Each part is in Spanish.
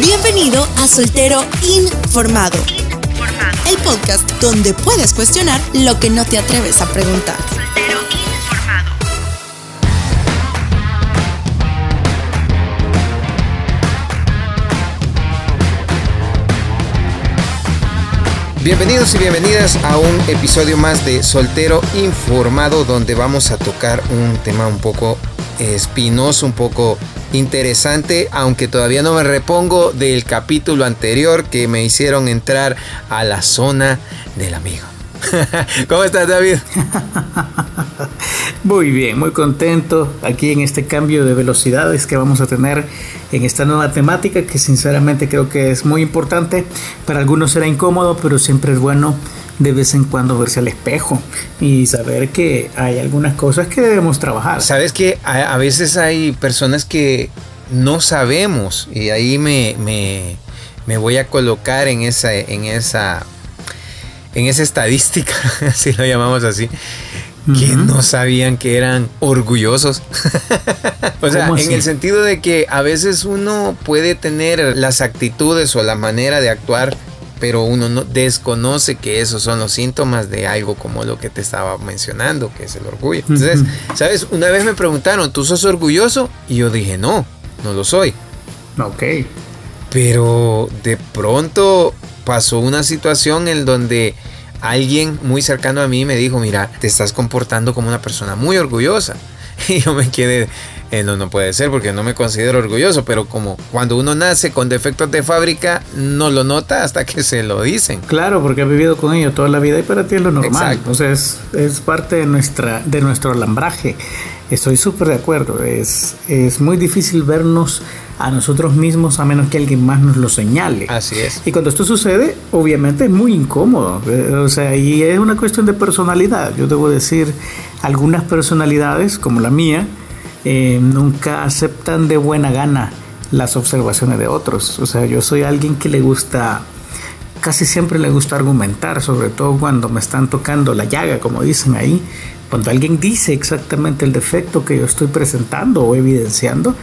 Bienvenido a Soltero Informado. El podcast donde puedes cuestionar lo que no te atreves a preguntar. Soltero Informado. Bienvenidos y bienvenidas a un episodio más de Soltero Informado donde vamos a tocar un tema un poco espinoso, un poco interesante, aunque todavía no me repongo del capítulo anterior que me hicieron entrar a la zona del amigo. ¿Cómo estás, David? Muy bien, muy contento aquí en este cambio de velocidades que vamos a tener en esta nueva temática que sinceramente creo que es muy importante. Para algunos será incómodo, pero siempre es bueno de vez en cuando verse al espejo y saber que hay algunas cosas que debemos trabajar. Sabes que a, veces hay personas que no sabemos y ahí me, me, voy a colocar en esa, en esa, en esa estadística, si lo llamamos así, que no sabían que eran orgullosos. o sea, en el sentido de que a veces uno puede tener las actitudes o la manera de actuar pero uno no desconoce que esos son los síntomas de algo como lo que te estaba mencionando, que es el orgullo. Entonces, ¿sabes? Una vez me preguntaron, ¿tú sos orgulloso? Y yo dije, no, no lo soy. Ok. Pero de pronto pasó una situación en donde alguien muy cercano a mí me dijo, mira, te estás comportando como una persona muy orgullosa. Y yo me quedé, eh, no, no puede ser porque no me considero orgulloso, pero como cuando uno nace con defectos de fábrica, no lo nota hasta que se lo dicen. Claro, porque has vivido con ellos toda la vida y para ti es lo normal. Entonces es parte de, nuestra, de nuestro alambraje. Estoy súper de acuerdo. Es, es muy difícil vernos a nosotros mismos a menos que alguien más nos lo señale. Así es. Y cuando esto sucede, obviamente es muy incómodo. Eh, o sea, y es una cuestión de personalidad. Yo debo decir, algunas personalidades, como la mía, eh, nunca aceptan de buena gana las observaciones de otros. O sea, yo soy alguien que le gusta, casi siempre le gusta argumentar, sobre todo cuando me están tocando la llaga, como dicen ahí. Cuando alguien dice exactamente el defecto que yo estoy presentando o evidenciando,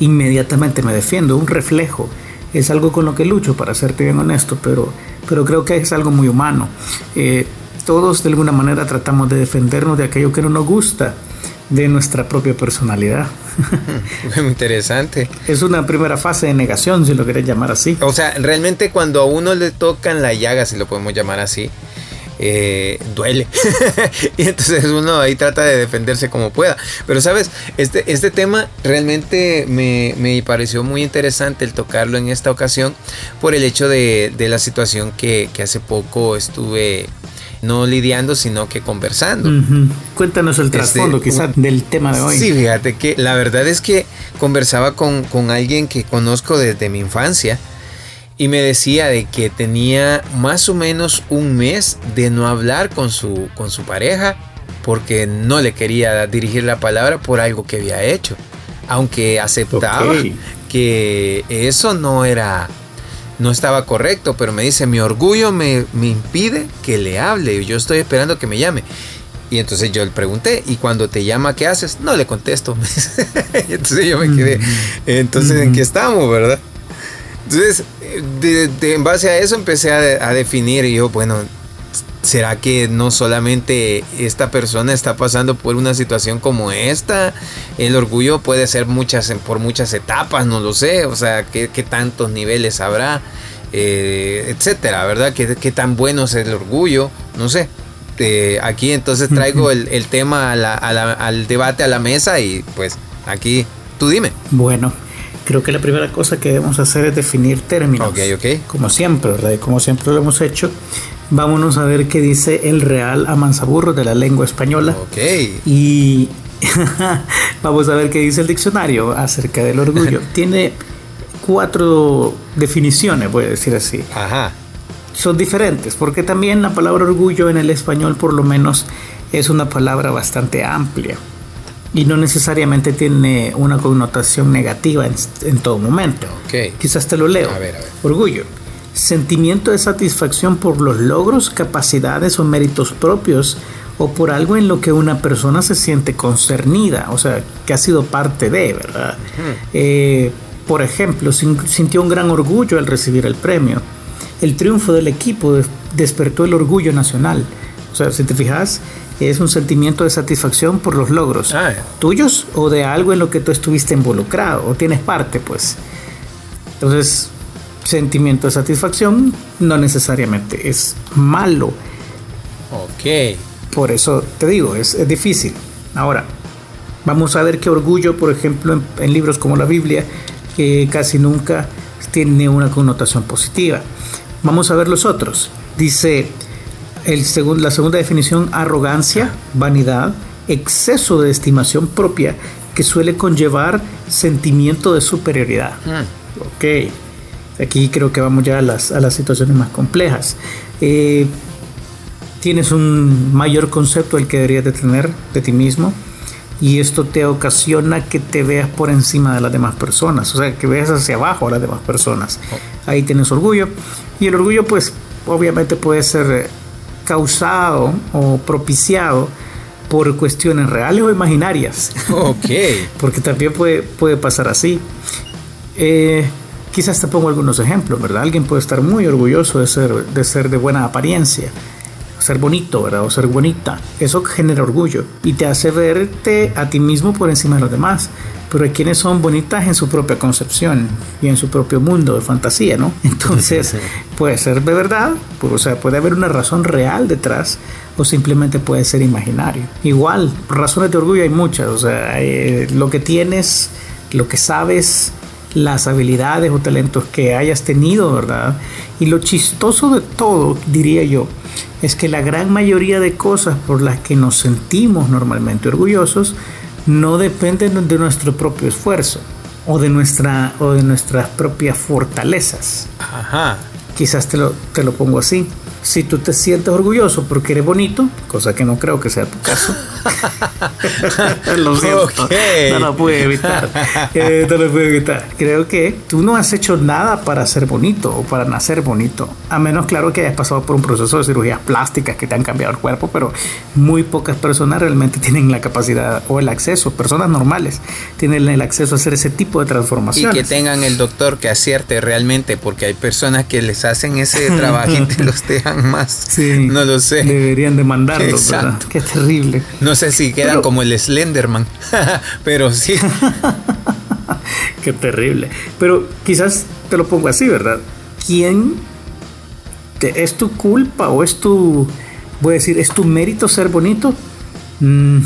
inmediatamente me defiendo, un reflejo. Es algo con lo que lucho, para serte bien honesto, pero, pero creo que es algo muy humano. Eh, todos de alguna manera tratamos de defendernos de aquello que no nos gusta de nuestra propia personalidad. Muy interesante. Es una primera fase de negación, si lo querés llamar así. O sea, realmente cuando a uno le tocan la llaga, si lo podemos llamar así, eh, duele. y entonces uno ahí trata de defenderse como pueda. Pero sabes, este, este tema realmente me, me pareció muy interesante el tocarlo en esta ocasión por el hecho de, de la situación que, que hace poco estuve no lidiando, sino que conversando. Cuéntanos el este, trasfondo quizás del tema de hoy. Sí, fíjate que la verdad es que conversaba con, con alguien que conozco desde mi infancia y me decía de que tenía más o menos un mes de no hablar con su, con su pareja porque no le quería dirigir la palabra por algo que había hecho. Aunque aceptaba que eso no era no estaba correcto, pero me dice, mi orgullo me, impide que le hable, y yo estoy esperando que me llame. Y entonces yo le pregunté, ¿y cuando te llama qué haces? No le contesto. y entonces yo me quedé, entonces ¿en qué estamos, verdad? Entonces, de, en base a eso empecé a, a definir y yo, bueno, ¿Será que no solamente esta persona está pasando por una situación como esta? El orgullo puede ser muchas, por muchas etapas, no lo sé. O sea, ¿qué, tantos niveles habrá? Eh, etcétera, ¿verdad? ¿Qué, ¿Qué, tan bueno es el orgullo? No sé. Eh, aquí entonces traigo el, tema al debate a la mesa y pues aquí tú dime. Bueno, creo que la primera cosa que debemos hacer es definir términos. Ok, ok. Como siempre, ¿verdad? Como siempre lo hemos hecho. Vámonos a ver qué dice el Real Amansaburro de la lengua española. Ok. Y vamos a ver qué dice el diccionario acerca del orgullo. Tiene cuatro definiciones, voy a decir así. Ajá. Son diferentes, porque también la palabra orgullo en el español, por lo menos, es una palabra bastante amplia y no necesariamente tiene una connotación negativa en, todo momento. Okay. Quizás te lo leo. A ver, a ver. Orgullo sentimiento de satisfacción por los logros, capacidades o méritos propios o por algo en lo que una persona se siente concernida, o sea, que ha sido parte de, ¿verdad? Eh, por ejemplo, sintió un gran orgullo al recibir el premio. El triunfo del equipo despertó el orgullo nacional. O sea, si te fijas, es un sentimiento de satisfacción por los logros ah, tuyos o de algo en lo que tú estuviste involucrado o tienes parte, pues. Entonces, sentimiento de satisfacción no necesariamente es malo. Ok. Por eso te digo, es, difícil. Ahora, vamos a ver qué orgullo, por ejemplo, en, libros como la Biblia, que casi nunca tiene una connotación positiva. Vamos a ver los otros. Dice el la segunda definición, arrogancia, vanidad, exceso de estimación propia que suele conllevar sentimiento de superioridad. Hmm. Ok, aquí creo que vamos ya a las, a las situaciones más complejas. Eh, tienes un mayor concepto del que deberías de tener de ti mismo y esto te ocasiona que te veas por encima de las demás personas, o sea, que veas hacia abajo a las demás personas. Ahí tienes orgullo y el orgullo pues obviamente puede ser causado o propiciado por cuestiones reales o imaginarias. Ok. Porque también puede, puede pasar así. Eh, quizás te pongo algunos ejemplos, ¿verdad? Alguien puede estar muy orgulloso de ser de, ser de buena apariencia, ser bonito, ¿verdad? O ser bonita. Eso genera orgullo y te hace verte a ti mismo por encima de los demás pero hay quienes son bonitas en su propia concepción y en su propio mundo de fantasía, ¿no? Entonces, puede ser de verdad, pues, o sea, puede haber una razón real detrás o simplemente puede ser imaginario. Igual, razones de orgullo hay muchas, o sea, eh, lo que tienes, lo que sabes, las habilidades o talentos que hayas tenido, ¿verdad? Y lo chistoso de todo, diría yo, es que la gran mayoría de cosas por las que nos sentimos normalmente orgullosos no dependen de nuestro propio esfuerzo o de, nuestra, o de nuestras propias fortalezas. Ajá. Quizás te lo, te lo pongo así. Si tú te sientes orgulloso porque eres bonito, cosa que no creo que sea tu caso, lo siento, no lo pude evitar. Eh, no lo pude evitar. Creo que tú no has hecho nada para ser bonito o para nacer bonito, a menos, claro, que hayas pasado por un proceso de cirugías plásticas que te han cambiado el cuerpo, pero muy pocas personas realmente tienen la capacidad o el acceso, personas normales tienen el acceso a hacer ese tipo de transformaciones. Y que tengan el doctor que acierte realmente, porque hay personas que les hacen ese trabajo y te los dejan más. Sí, no lo sé. Deberían demandarlo, ¿verdad? Qué terrible. No sé si quedan como el Slenderman, pero sí. Qué terrible. Pero quizás te lo pongo así, ¿verdad? ¿Quién te, es tu culpa o es tu, voy a decir, es tu mérito ser bonito? Mm,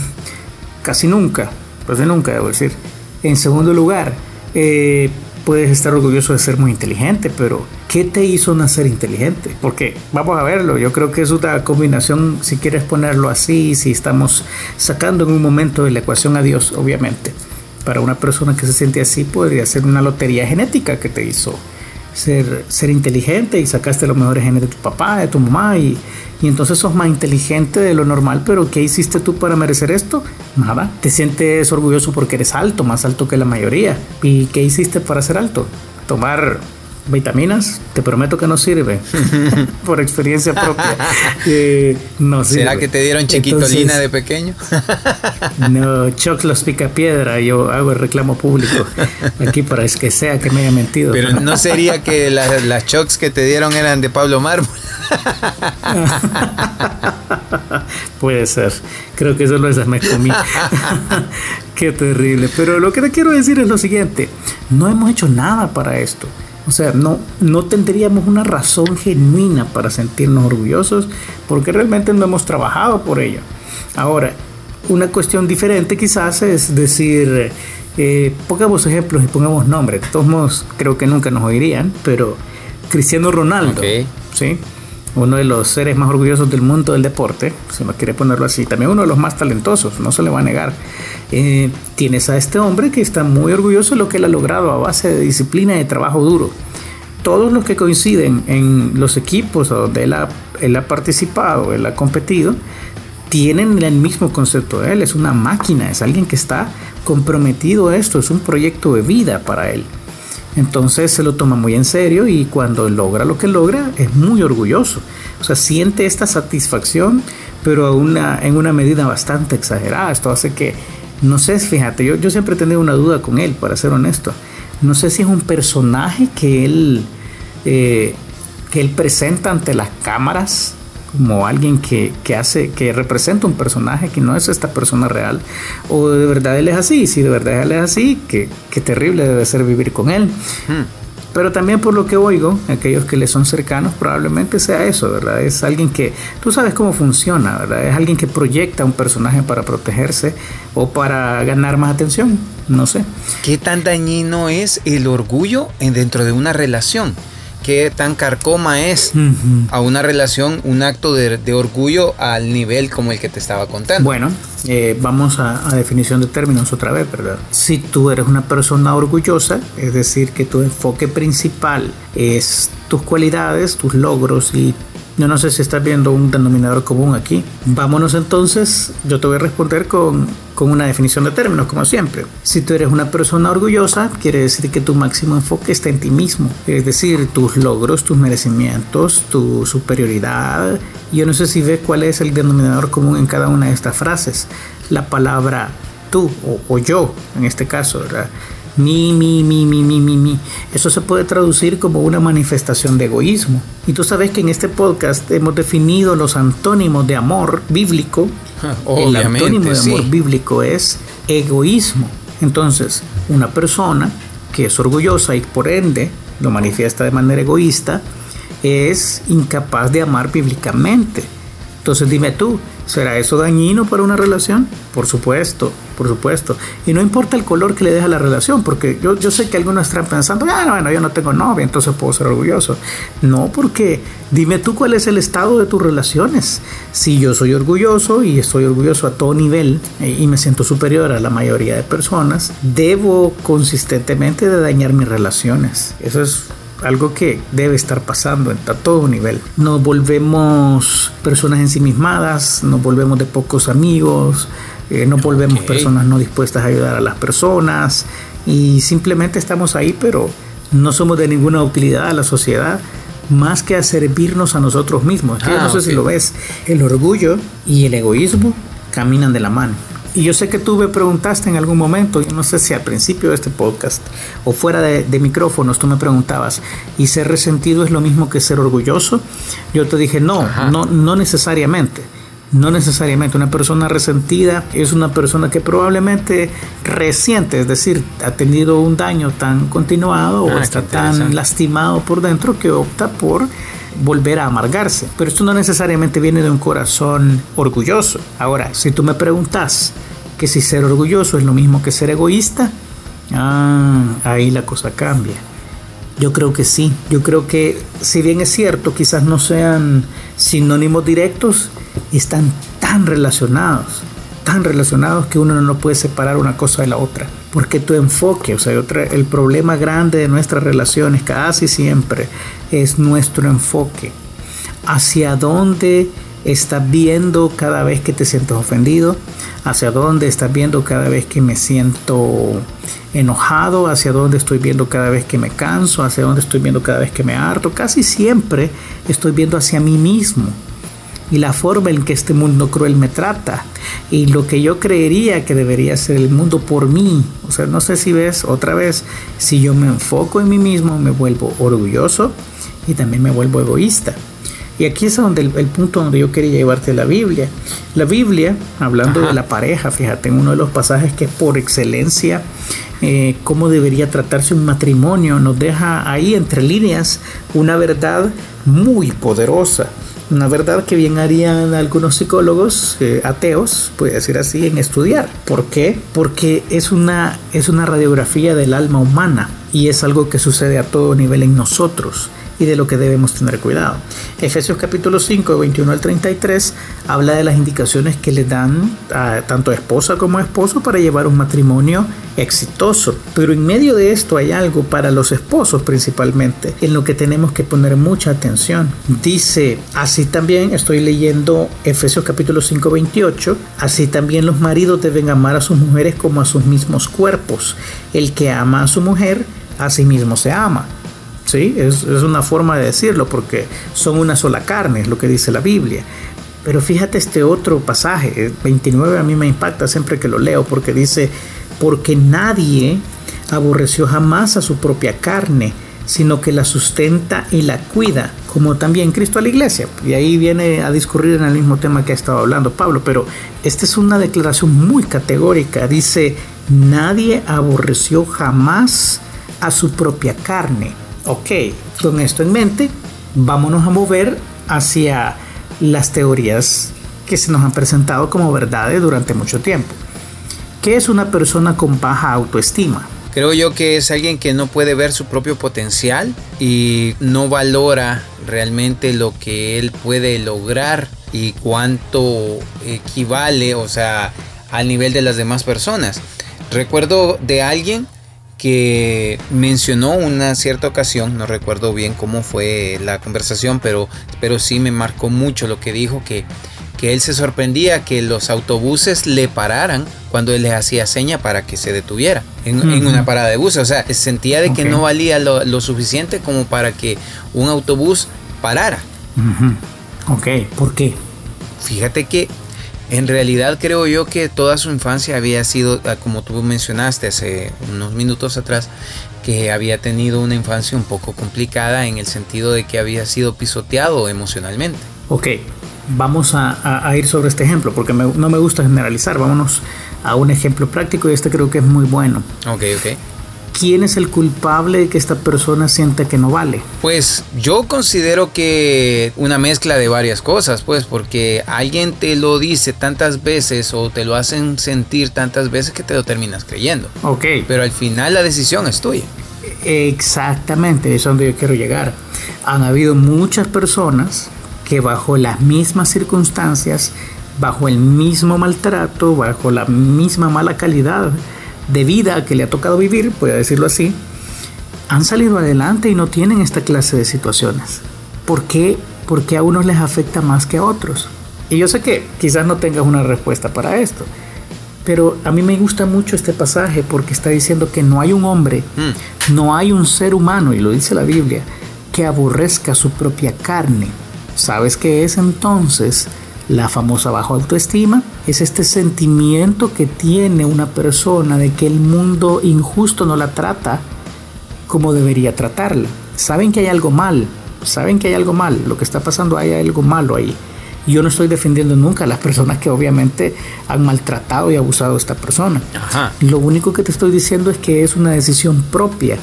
casi nunca, casi nunca, debo decir. En segundo lugar, eh, puedes estar orgulloso de ser muy inteligente, pero ¿qué te hizo nacer inteligente? Porque vamos a verlo, yo creo que es una combinación, si quieres ponerlo así, si estamos sacando en un momento de la ecuación a Dios, obviamente. Para una persona que se siente así, podría ser una lotería genética que te hizo ser, ser inteligente y sacaste los mejores genes de tu papá, de tu mamá y, y entonces sos más inteligente de lo normal, pero ¿qué hiciste tú para merecer esto? Nada. Te sientes orgulloso porque eres alto, más alto que la mayoría. ¿Y qué hiciste para ser alto? Tomar vitaminas, te prometo que no sirve. Por experiencia propia. Eh, no ¿Será que te dieron chiquitolina de pequeño? no, Chocs los pica piedra. Yo hago el reclamo público aquí para que sea que me haya mentido. Pero no sería que las, las Chocs que te dieron eran de Pablo Mármol. Puede ser. Creo que solo esas me comí. Qué terrible. Pero lo que te quiero decir es lo siguiente. No hemos hecho nada para esto. O sea, no, no tendríamos una razón genuina para sentirnos orgullosos porque realmente no hemos trabajado por ello. Ahora, una cuestión diferente quizás es decir, eh, pongamos ejemplos y pongamos nombres. De todos modos, creo que nunca nos oirían, pero Cristiano Ronaldo, ¿sí? Uno de los seres más orgullosos del mundo del deporte, si uno quiere ponerlo así, también uno de los más talentosos, no se le va a negar. Eh, tienes a este hombre que está muy orgulloso de lo que él ha logrado a base de disciplina y de trabajo duro. Todos los que coinciden en los equipos donde él ha, él ha participado, él ha competido, tienen el mismo concepto de él, es una máquina, es alguien que está comprometido a esto, es un proyecto de vida para él. Entonces se lo toma muy en serio y cuando logra lo que logra es muy orgulloso. O sea, siente esta satisfacción, pero en una medida bastante exagerada. Esto hace que, no sé, fíjate, yo, yo siempre he tenido una duda con él, para ser honesto. no sé si es un personaje que él, eh, que él presenta ante las cámaras como alguien que, hace, que representa un personaje que no es esta persona real, o de verdad él es así, si de verdad él es así, qué, terrible debe ser vivir con él. Hmm. Pero también por lo que oigo, aquellos que le son cercanos, probablemente sea eso, ¿verdad? Es alguien que, tú sabes cómo funciona, ¿verdad? Es alguien que proyecta un personaje para protegerse o para ganar más atención, no sé. ¿Qué tan dañino es el orgullo dentro de una relación? Qué tan carcoma es a una relación un acto de, orgullo al nivel como el que te estaba contando. Bueno, eh, vamos a, a, definición de términos otra vez, ¿verdad? Si tú eres una persona orgullosa, es decir, que tu enfoque principal es tus cualidades, tus logros y yo no sé si estás viendo un denominador común aquí. Vámonos entonces, yo te voy a responder con, con una definición de términos, como siempre. Si tú eres una persona orgullosa, quiere decir que tu máximo enfoque está en ti mismo. Es decir, tus logros, tus merecimientos, tu superioridad. Yo no sé si ves cuál es el denominador común en cada una de estas frases. La palabra tú o, o yo, en este caso, ¿verdad? Mi, mi, mi, mi, mi, mi, mi. Eso se puede traducir como una manifestación de egoísmo. Y tú sabes que en este podcast hemos definido los antónimos de amor bíblico. El antónimo de amor bíblico es egoísmo. Entonces, una persona que es orgullosa y por ende lo manifiesta de manera egoísta, es incapaz de amar bíblicamente. Entonces dime tú, ¿será eso dañino para una relación? Por supuesto, por supuesto. Y no importa el color que le deja la relación, porque yo, yo sé que algunos están pensando, ah, bueno, yo no tengo novia, entonces puedo ser orgulloso. No, porque dime tú cuál es el estado de tus relaciones. Si yo soy orgulloso y estoy orgulloso a todo nivel eh, y me siento superior a la mayoría de personas, debo consistentemente de dañar mis relaciones. Eso es algo que debe estar pasando a todo nivel. Nos volvemos personas ensimismadas, nos volvemos de pocos amigos, eh, no volvemos personas no dispuestas a ayudar a las personas y simplemente estamos ahí, pero no somos de ninguna utilidad a la sociedad más que a servirnos a nosotros mismos. no ah, sé si lo ves, el orgullo y el egoísmo caminan de la mano. Y yo sé que tú me preguntaste en algún momento, yo no sé si al principio de este podcast o fuera de, micrófonos, tú me preguntabas, ¿y ser resentido es lo mismo que ser orgulloso? Yo te dije, no, no, no necesariamente. No necesariamente una persona resentida es una persona que probablemente resiente, es decir, ha tenido un daño tan continuado o ah, está tan lastimado por dentro que opta por volver a amargarse. Pero esto no necesariamente viene de un corazón orgulloso. Ahora, si tú me preguntas que si ser orgulloso es lo mismo que ser egoísta, ah, ahí la cosa cambia. Yo creo que sí. Yo creo que si bien es cierto, quizás no sean sinónimos directos, están tan relacionados, tan relacionados que uno no puede separar una cosa de la otra. Porque tu enfoque, o sea, el problema grande de nuestras relaciones casi siempre es nuestro enfoque. Hacia dónde estás viendo cada vez que te sientes ofendido, hacia dónde estás viendo cada vez que me siento enojado, hacia dónde estoy viendo cada vez que me canso, hacia dónde estoy viendo cada vez que me harto. Casi siempre estoy viendo hacia mí mismo y la forma en que este mundo cruel me trata y lo que yo creería que debería ser el mundo por mí. O sea, no sé si ves otra vez, si yo me enfoco en mí mismo, me vuelvo orgulloso y también me vuelvo egoísta. Y aquí es donde el, punto donde yo quería llevarte la Biblia. La Biblia, hablando de la pareja, fíjate, en uno de los pasajes que es por excelencia, eh, cómo debería tratarse un matrimonio, nos deja ahí entre líneas una verdad muy poderosa. Una verdad que bien harían algunos psicólogos eh, ateos, puede decir así, en estudiar. ¿Por qué? Porque es una, es una radiografía del alma humana y es algo que sucede a todo nivel en nosotros y de lo que debemos tener cuidado. Efesios capítulo 5, 21 al 33, habla de las indicaciones que le dan a tanto esposa como esposo para llevar un matrimonio exitoso. Pero en medio de esto hay algo para los esposos principalmente, en lo que tenemos que poner mucha atención. Dice, así también estoy leyendo Efesios capítulo 5, 28, así también los maridos deben amar a sus mujeres como a sus mismos cuerpos. El que ama a su mujer, a sí mismo se ama. ¿Sí? Es, una forma de decirlo porque son una sola carne, es lo que dice la Biblia. Pero fíjate este otro pasaje, 29 a mí me impacta siempre que lo leo porque dice, porque nadie aborreció jamás a su propia carne, sino que la sustenta y la cuida, como también Cristo a la iglesia. Y ahí viene a discurrir en el mismo tema que ha estado hablando Pablo, pero esta es una declaración muy categórica. Dice, nadie aborreció jamás a su propia carne. Ok, con esto en mente, vámonos a mover hacia las teorías que se nos han presentado como verdades durante mucho tiempo. ¿Qué es una persona con baja autoestima? Creo yo que es alguien que no puede ver su propio potencial y no valora realmente lo que él puede lograr y cuánto equivale, o sea, al nivel de las demás personas. Recuerdo de alguien que mencionó una cierta ocasión, no recuerdo bien cómo fue la conversación, pero, pero sí me marcó mucho lo que dijo, que, que él se sorprendía que los autobuses le pararan cuando él les hacía seña para que se detuviera en, una parada de bus. O sea, sentía de que no valía lo, suficiente como para que un autobús parara. Ok, ¿por qué? Fíjate que en realidad creo yo que toda su infancia había sido, ah, como tú mencionaste hace unos minutos atrás, que había tenido una infancia un poco complicada en el sentido de que había sido pisoteado emocionalmente. Ok, vamos a, ir sobre este ejemplo, porque no me gusta generalizar, vámonos a un ejemplo práctico y este creo que es muy bueno. Ok, ok. ¿Quién es el culpable de que esta persona sienta que no vale? Pues yo considero que una mezcla de varias cosas, pues, porque alguien te lo dice tantas veces o te lo hacen sentir tantas veces que te lo terminas creyendo. Ok. Pero al final la decisión es tuya. Exactamente, es donde yo quiero llegar. Han habido muchas personas que bajo las mismas circunstancias, bajo el mismo maltrato, bajo la misma mala calidad, de vida que le ha tocado vivir, voy a decirlo así, han salido adelante y no tienen esta clase de situaciones. ¿Por qué? Porque a unos les afecta más que a otros. Y yo sé que quizás no tengas una respuesta para esto, pero a mí me gusta mucho este pasaje porque está diciendo que no hay un hombre, mm. no hay un ser humano, y lo dice la Biblia, que aborrezca su propia carne. ¿Sabes qué es entonces? La famosa bajo autoestima es este sentimiento que tiene una persona de que el mundo injusto no la trata como debería tratarla. Saben que hay algo mal, saben que hay algo mal, lo que está pasando hay algo malo ahí. Yo no estoy defendiendo nunca a las personas que obviamente han maltratado y abusado de esta persona. Lo único que te estoy diciendo es que es una decisión propia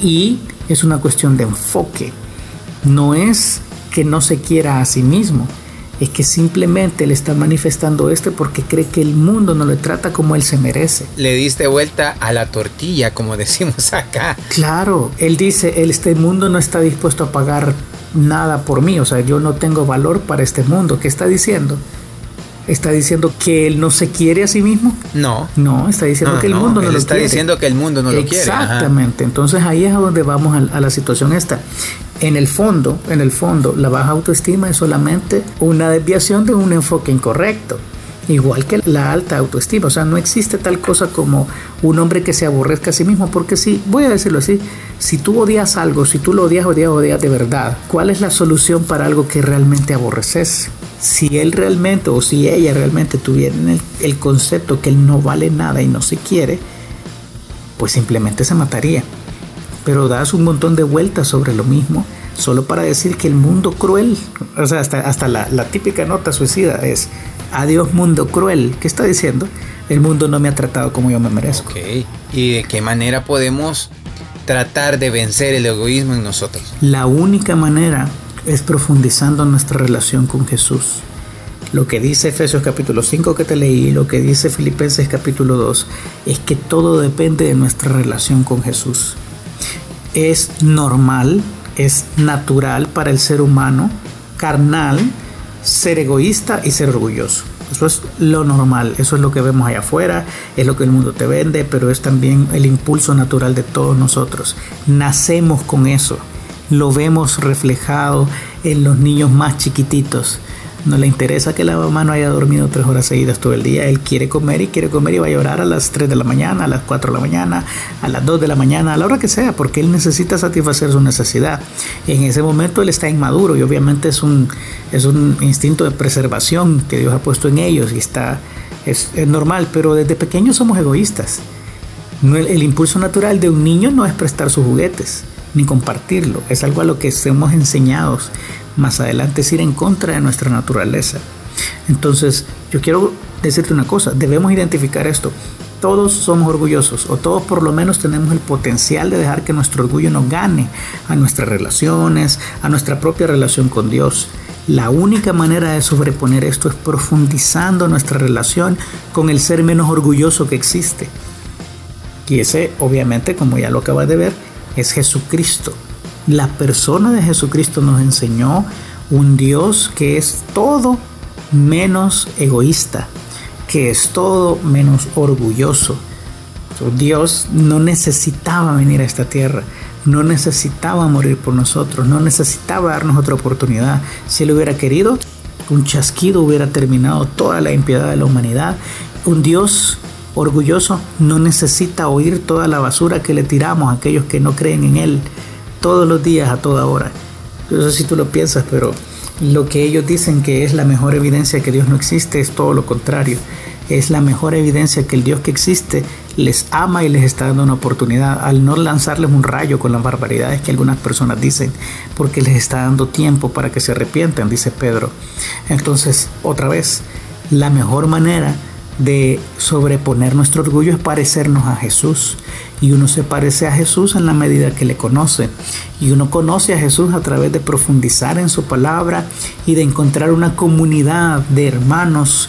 y es una cuestión de enfoque. No es que no se quiera a sí mismo, es que simplemente le está manifestando esto porque cree que el mundo no le trata como él se merece. Le diste vuelta a la tortilla, como decimos acá. Claro, él dice, este mundo no está dispuesto a pagar nada por mí, o sea, yo no tengo valor para este mundo. ¿Qué está diciendo? ¿Está diciendo que él no se quiere a sí mismo? No. No, está diciendo que el mundo no, lo quiere. Está diciendo que el mundo no lo quiere. Exactamente. Entonces ahí es a donde vamos a la situación esta en el fondo, en el fondo, la baja autoestima es solamente una desviación de un enfoque incorrecto. Igual que la alta autoestima, o sea, no existe tal cosa como un hombre que se aborrezca a sí mismo, porque si, voy a decirlo así, si tú odias algo, si tú lo odias, odias, odias de verdad, ¿cuál es la solución para algo que realmente aborreces? Si él realmente o si ella realmente tuviera el, el concepto que él no vale nada y no se quiere, pues simplemente se mataría pero das un montón de vueltas sobre lo mismo solo para decir que el mundo cruel, o sea, hasta, hasta la, típica nota suicida es, adiós mundo cruel, ¿qué está diciendo? El mundo no me ha tratado como yo me merezco. Ok, ¿y de qué manera podemos tratar de vencer el egoísmo en nosotros? La única manera es profundizando nuestra relación con Jesús. Lo que dice Efesios capítulo 5 que te leí, lo que dice Filipenses capítulo 2, es que todo depende de nuestra relación con Jesús es normal, es natural para el ser humano carnal ser egoísta y ser orgulloso. Eso es lo normal, eso es lo que vemos allá afuera, es lo que el mundo te vende, pero es también el impulso natural de todos nosotros. Nacemos con eso, lo vemos reflejado en los niños más chiquititos. No le interesa que la mamá no haya dormido tres horas seguidas todo el día. Él quiere comer y quiere comer y va a llorar a las 3 de la mañana, a las 4 de la mañana, a las 2 de la mañana, a la hora que sea, porque él necesita satisfacer su necesidad. En ese momento él está inmaduro y obviamente es un, es un instinto de preservación que Dios ha puesto en ellos y está, es, es normal, pero desde pequeños somos egoístas. el impulso natural de un niño no es prestar sus juguetes ni compartirlo. Es algo a lo que estemos enseñados más adelante, es ir en contra de nuestra naturaleza. Entonces, yo quiero decirte una cosa, debemos identificar esto. Todos somos orgullosos o todos por lo menos tenemos el potencial de dejar que nuestro orgullo nos gane a nuestras relaciones, a nuestra propia relación con Dios. La única manera de sobreponer esto es profundizando nuestra relación con el ser menos orgulloso que existe. Y ese, obviamente, como ya lo acabas de ver, es Jesucristo. La persona de Jesucristo nos enseñó un Dios que es todo menos egoísta, que es todo menos orgulloso. Dios no necesitaba venir a esta tierra no necesitaba morir por nosotros, no necesitaba darnos otra oportunidad. Si Él hubiera querido, un chasquido hubiera terminado toda la impiedad de la humanidad. Un Dios orgulloso no necesita oír toda la basura que le tiramos a aquellos que no creen en Él todos los días, a toda hora. No sé si tú lo piensas, pero lo que ellos dicen que es la mejor evidencia que Dios no existe es todo lo contrario. Es la mejor evidencia que el Dios que existe les ama y les está dando una oportunidad al no lanzarles un rayo con las barbaridades que algunas personas dicen, porque les está dando tiempo para que se arrepientan, dice Pedro. Entonces, otra vez, la mejor manera de sobreponer nuestro orgullo es parecernos a Jesús. Y uno se parece a Jesús en la medida que le conoce. Y uno conoce a Jesús a través de profundizar en su palabra y de encontrar una comunidad de hermanos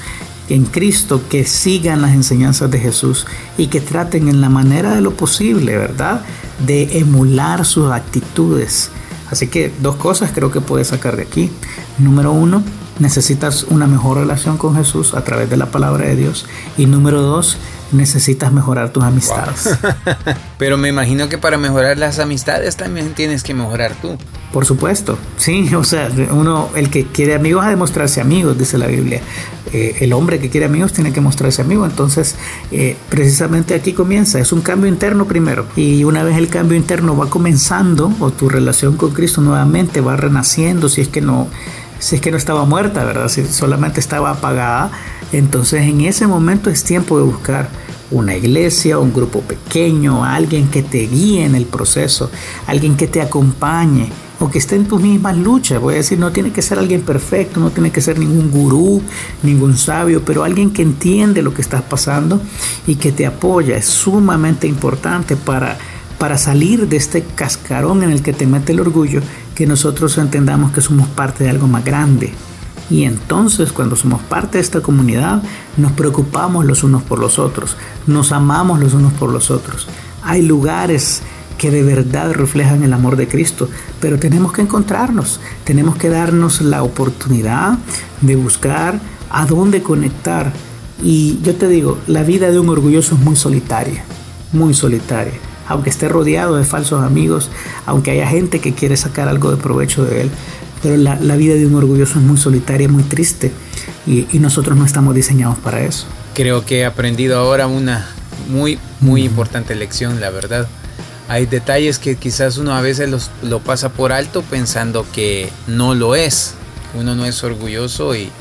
en Cristo que sigan las enseñanzas de Jesús y que traten en la manera de lo posible, ¿verdad? De emular sus actitudes. Así que dos cosas creo que puedes sacar de aquí. Número uno, necesitas una mejor relación con Jesús a través de la palabra de Dios. Y número dos, necesitas mejorar tus amistades. Pero me imagino que para mejorar las amistades también tienes que mejorar tú. Por supuesto, sí, o sea, uno, el que quiere amigos ha de mostrarse amigos, dice la Biblia. Eh, el hombre que quiere amigos tiene que mostrarse amigo. Entonces, eh, precisamente aquí comienza, es un cambio interno primero. Y una vez el cambio interno va comenzando, o tu relación con Cristo nuevamente va renaciendo, si es que no, si es que no estaba muerta, ¿verdad? Si solamente estaba apagada, entonces en ese momento es tiempo de buscar una iglesia, un grupo pequeño, alguien que te guíe en el proceso, alguien que te acompañe o que esté en tus mismas luchas. Voy a decir, no tiene que ser alguien perfecto, no tiene que ser ningún gurú, ningún sabio, pero alguien que entiende lo que estás pasando y que te apoya. Es sumamente importante para, para salir de este cascarón en el que te mete el orgullo, que nosotros entendamos que somos parte de algo más grande. Y entonces cuando somos parte de esta comunidad, nos preocupamos los unos por los otros, nos amamos los unos por los otros. Hay lugares que de verdad reflejan el amor de Cristo, pero tenemos que encontrarnos, tenemos que darnos la oportunidad de buscar a dónde conectar. Y yo te digo, la vida de un orgulloso es muy solitaria, muy solitaria. Aunque esté rodeado de falsos amigos, aunque haya gente que quiere sacar algo de provecho de él, pero la, vida de un orgulloso es muy solitaria, muy triste y, y, nosotros no estamos diseñados para eso. Creo que he aprendido ahora una muy, muy importante lección, la verdad. Hay detalles que quizás uno a veces los, lo pasa por alto pensando que no lo es. Uno no es orgulloso y,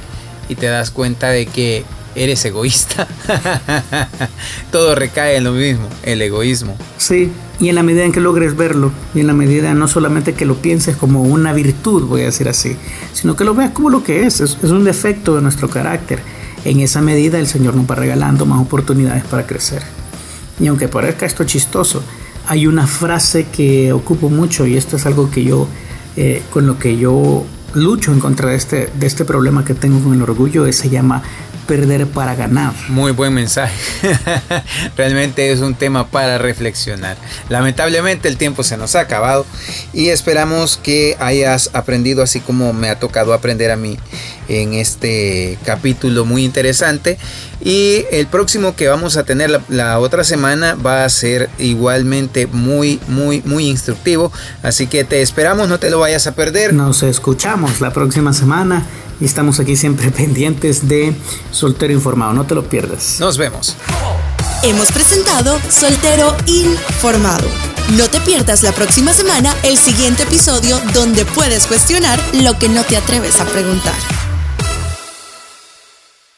y te das cuenta de que eres egoísta. Todo recae en lo mismo, el egoísmo. Sí, y en la medida en que logres verlo, y en la medida no solamente que lo pienses como una virtud, voy a decir así, sino que lo veas como lo que es, es, un defecto de nuestro carácter. En esa medida el Señor nos va regalando más oportunidades para crecer. Y aunque parezca esto chistoso, hay una frase que ocupo mucho y esto es algo que yo, eh, con lo que yo lucho en contra de este, de este problema que tengo con el orgullo, se llama perder para ganar. Muy buen mensaje. Realmente es un tema para reflexionar. Lamentablemente el tiempo se nos ha acabado y esperamos que hayas aprendido así como me ha tocado aprender a mí en este capítulo muy interesante. Y el próximo que vamos a tener la, otra semana va a ser igualmente muy, muy, muy instructivo. Así que te esperamos, no te lo vayas a perder. Nos escuchamos la próxima semana y estamos aquí siempre pendientes de Soltero Informado. No te lo pierdas. Nos vemos. Hemos presentado Soltero Informado. No te pierdas la próxima semana el siguiente episodio donde puedes cuestionar lo que no te atreves a preguntar.